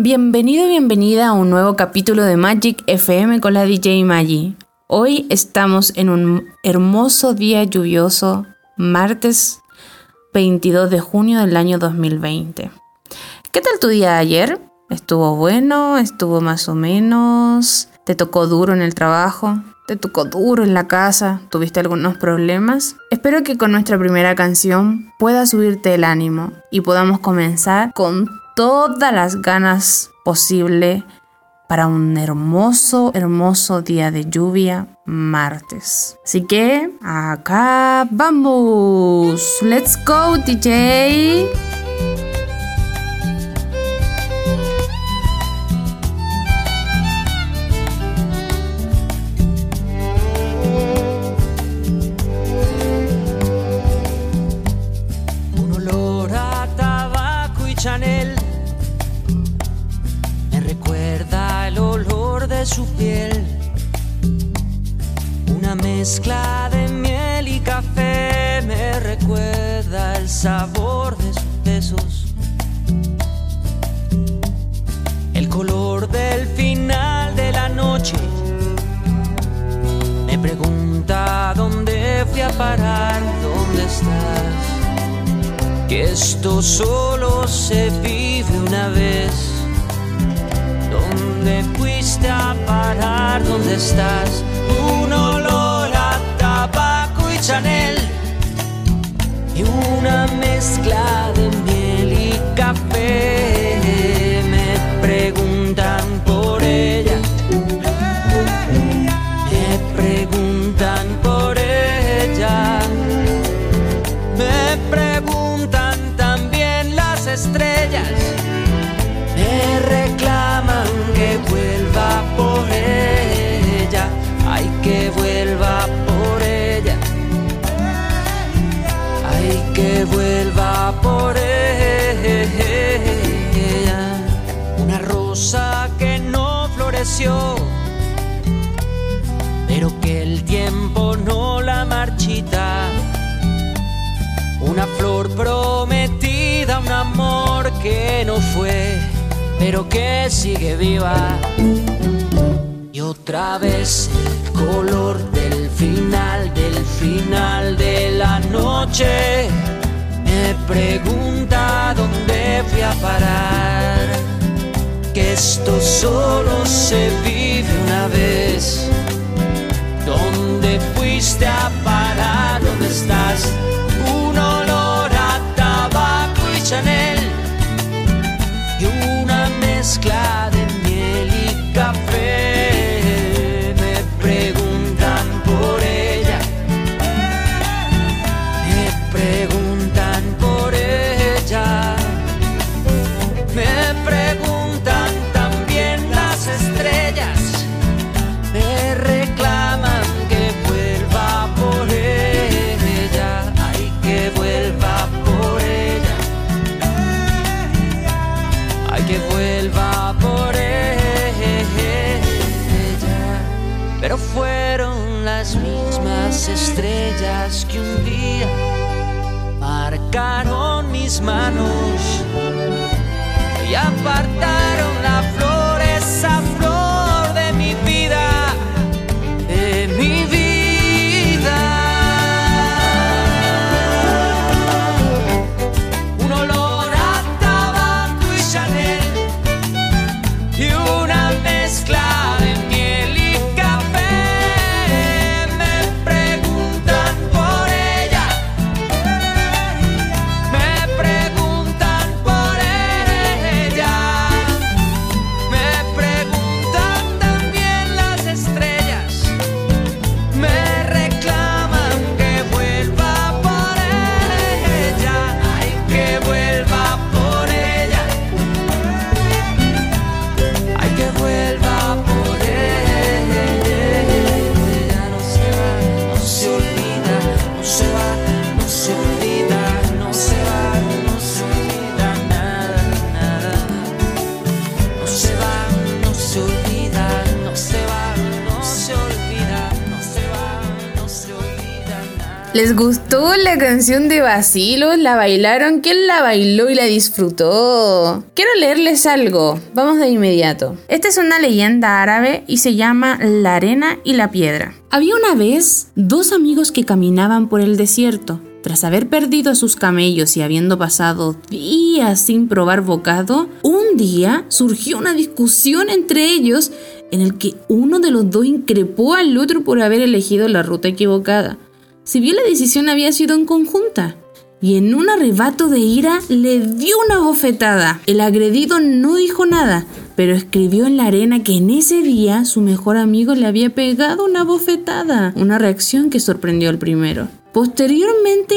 Bienvenido y bienvenida a un nuevo capítulo de Magic FM con la DJ Maggie. Hoy estamos en un hermoso día lluvioso, martes 22 de junio del año 2020. ¿Qué tal tu día de ayer? ¿Estuvo bueno? ¿Estuvo más o menos? ¿Te tocó duro en el trabajo? ¿Te tocó duro en la casa? ¿Tuviste algunos problemas? Espero que con nuestra primera canción pueda subirte el ánimo y podamos comenzar con todas las ganas posible para un hermoso, hermoso día de lluvia martes. Así que acá vamos. Let's go, DJ. Rosa que no floreció, pero que el tiempo no la marchita. Una flor prometida, un amor que no fue pero que sigue viva. Y otra vez el color del final, del final de la noche. Me pregunta dónde fui a parar. Esto solo se vive una vez. ¿Les gustó la canción de Basilos? ¿La bailaron? ¿Quién la bailó y la disfrutó? Quiero leerles algo. Vamos de inmediato. Esta es una leyenda árabe y se llama La arena y la piedra. Había una vez dos amigos que caminaban por el desierto. Tras haber perdido a sus camellos y habiendo pasado días sin probar bocado, un día surgió una discusión entre ellos en el que uno de los dos increpó al otro por haber elegido la ruta equivocada, si bien la decisión había sido en conjunta. Y en un arrebato de ira le dio una bofetada. El agredido no dijo nada, pero escribió en la arena que en ese día su mejor amigo le había pegado una bofetada, una reacción que sorprendió al primero. Posteriormente,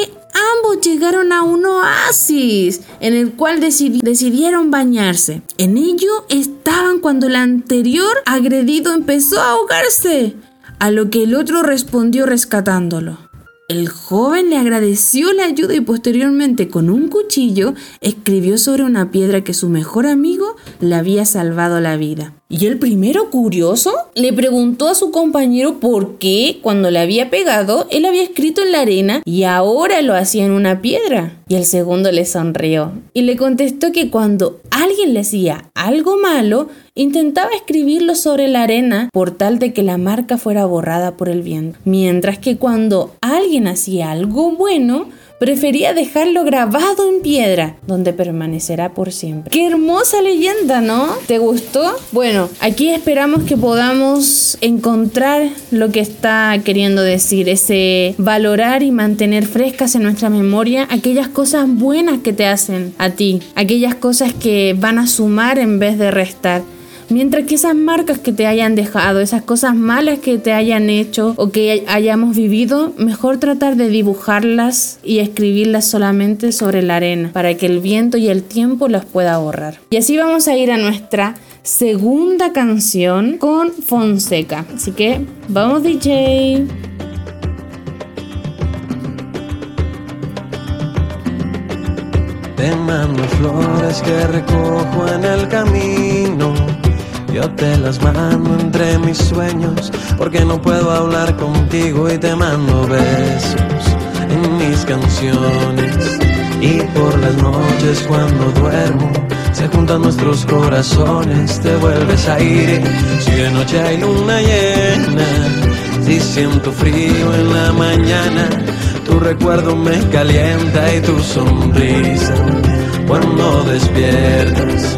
ambos llegaron a un oasis en el cual decidieron bañarse. En ello estaban cuando el anterior agredido empezó a ahogarse, a lo que el otro respondió rescatándolo. El joven le agradeció la ayuda y posteriormente con un cuchillo escribió sobre una piedra que su mejor amigo le había salvado la vida. Y el primero, curioso, le preguntó a su compañero por qué, cuando le había pegado, él había escrito en la arena y ahora lo hacía en una piedra. Y el segundo le sonrió y le contestó que cuando alguien le hacía algo malo, intentaba escribirlo sobre la arena por tal de que la marca fuera borrada por el viento. Mientras que cuando alguien hacía algo bueno, prefería dejarlo grabado en piedra, donde permanecerá por siempre. Qué hermosa leyenda, ¿no? ¿Te gustó? Bueno, aquí esperamos que podamos encontrar lo que está queriendo decir, ese valorar y mantener frescas en nuestra memoria aquellas cosas buenas que te hacen a ti, aquellas cosas que van a sumar en vez de restar. Mientras que esas marcas que te hayan dejado, esas cosas malas que te hayan hecho o que hayamos vivido, mejor tratar de dibujarlas y escribirlas solamente sobre la arena para que el viento y el tiempo las pueda borrar. Y así vamos a ir a nuestra segunda canción con Fonseca. Así que vamos DJ. Te mando flores que recojo en el camino yo te las mando entre mis sueños, porque no puedo hablar contigo y te mando besos en mis canciones. Y por las noches cuando duermo, se juntan nuestros corazones, te vuelves a ir. Si de noche hay luna llena, si siento frío en la mañana, tu recuerdo me calienta y tu sonrisa cuando despiertas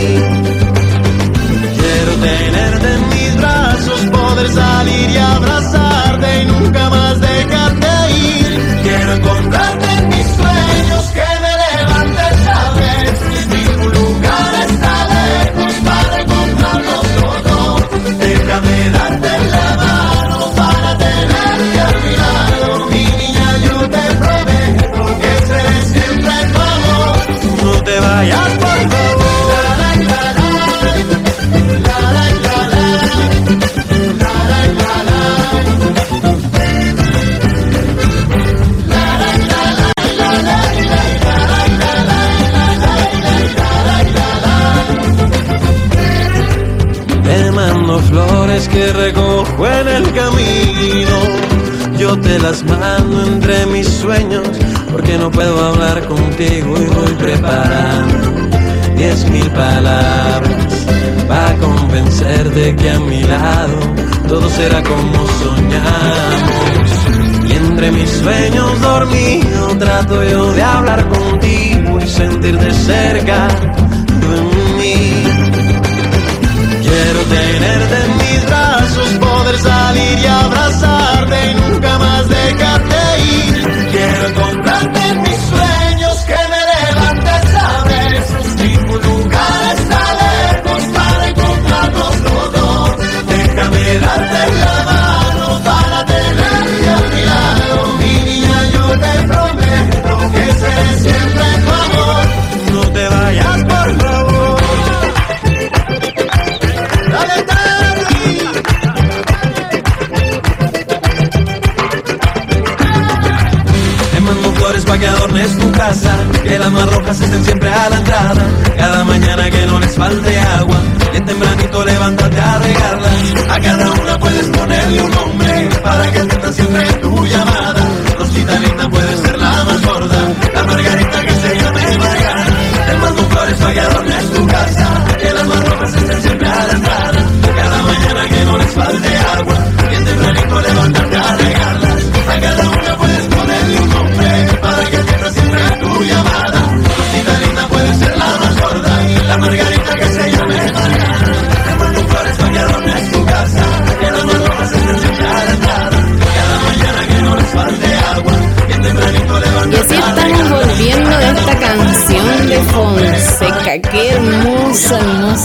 Las mando entre mis sueños, porque no puedo hablar contigo y voy preparando diez mil palabras para convencerte que a mi lado todo será como soñamos. Y entre mis sueños dormido trato yo de hablar contigo y sentir de cerca de mí. Quiero tenerte en mis brazos, poder salir y nunca más dejarte ir. Quiero encontrarte en mis sueños, que me levantes a besos. Ningún lugar está lejos para encontrarnos los. Déjame darte la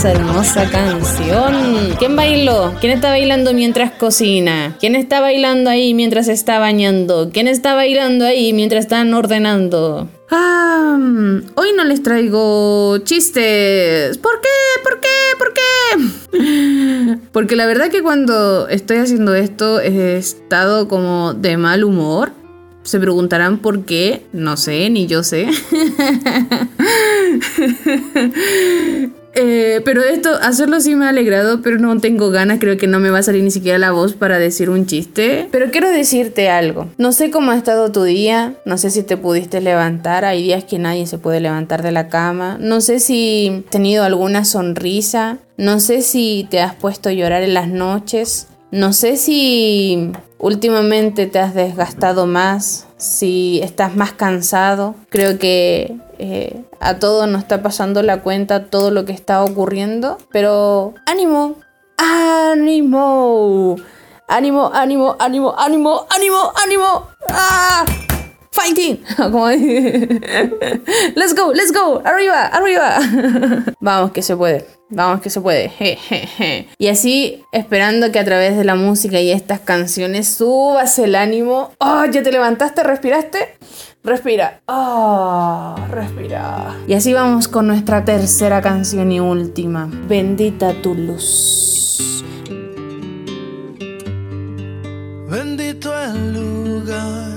hermosa, hermosa, canción. ¿Quién bailó? ¿Quién está bailando mientras cocina? ¿Quién está bailando ahí mientras está bañando? ¿Quién está bailando ahí mientras están ordenando? Hoy no les traigo chistes. ¿Por qué? ¿Por qué? ¿Por qué? Porque la verdad que cuando estoy haciendo esto he estado como de mal humor. Se preguntarán por qué, no sé, ni yo sé. Eh, pero esto, hacerlo sí me ha alegrado, pero no tengo ganas, creo que no me va a salir ni siquiera la voz para decir un chiste. Pero quiero decirte algo. No sé cómo ha estado tu día, no sé si te pudiste levantar, hay días que nadie se puede levantar de la cama, no sé si has tenido alguna sonrisa, no sé si te has puesto a llorar en las noches, no sé si últimamente te has desgastado más, si estás más cansado. Creo que eh, a todos nos está pasando la cuenta todo lo que está ocurriendo. Pero ánimo, ánimo, ánimo, ánimo, ánimo, ánimo, ánimo, ánimo. ¡Ah! Fighting. Como let's go, let's go. Arriba, arriba. Vamos que se puede. Vamos que se puede. Y así, esperando que a través de la música y estas canciones subas el ánimo. Oh, ya te levantaste, respiraste. Respira. Oh, respira. Y así vamos con nuestra tercera canción y última. Bendita tu luz. Bendito el lugar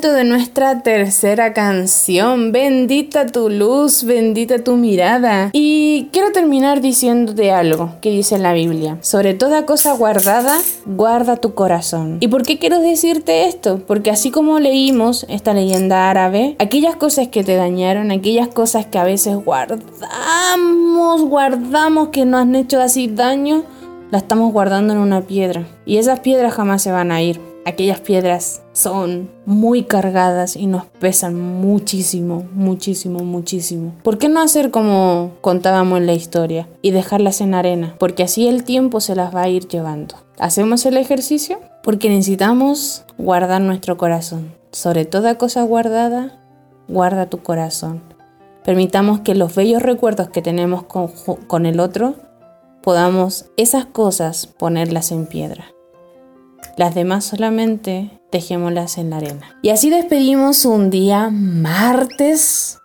De nuestra tercera canción, Bendita tu luz, bendita tu mirada. Y quiero terminar diciéndote algo que dice en la Biblia. Sobre toda cosa guardada, guarda tu corazón. ¿Y por qué quiero decirte esto? Porque así como leímos esta leyenda árabe, aquellas cosas que te dañaron, aquellas cosas que a veces guardamos, guardamos que nos han hecho así daño, la estamos guardando en una piedra. Y esas piedras jamás se van a ir aquellas piedras son muy cargadas y nos pesan muchísimo, muchísimo, muchísimo. ¿Por qué no hacer como contábamos en la historia y dejarlas en arena? Porque así el tiempo se las va a ir llevando. ¿Hacemos el ejercicio? Porque necesitamos guardar nuestro corazón. Sobre toda cosa guardada, guarda tu corazón. Permitamos que los bellos recuerdos que tenemos con, el otro, podamos esas cosas ponerlas en piedra. Las demás solamente dejémoslas en la arena. Y así despedimos un día martes,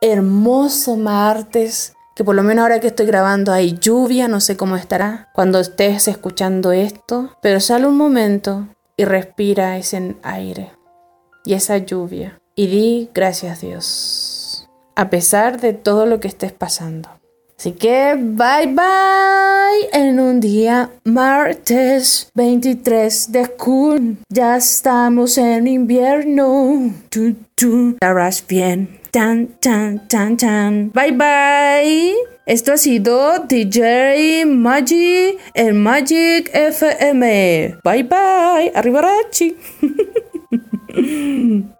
hermoso martes, que por lo menos ahora que estoy grabando hay lluvia, no sé cómo estará cuando estés escuchando esto, pero sale un momento y respira ese aire y esa lluvia y di gracias a Dios, a pesar de todo lo que estés pasando. Así que bye bye en un día martes 23 de junio. Ya estamos en invierno. Tu, tu, estarás bien. Tan, tan, tan, tan. Bye bye. Esto ha sido DJ Magic en Magic FM. Bye bye. Arrivederci.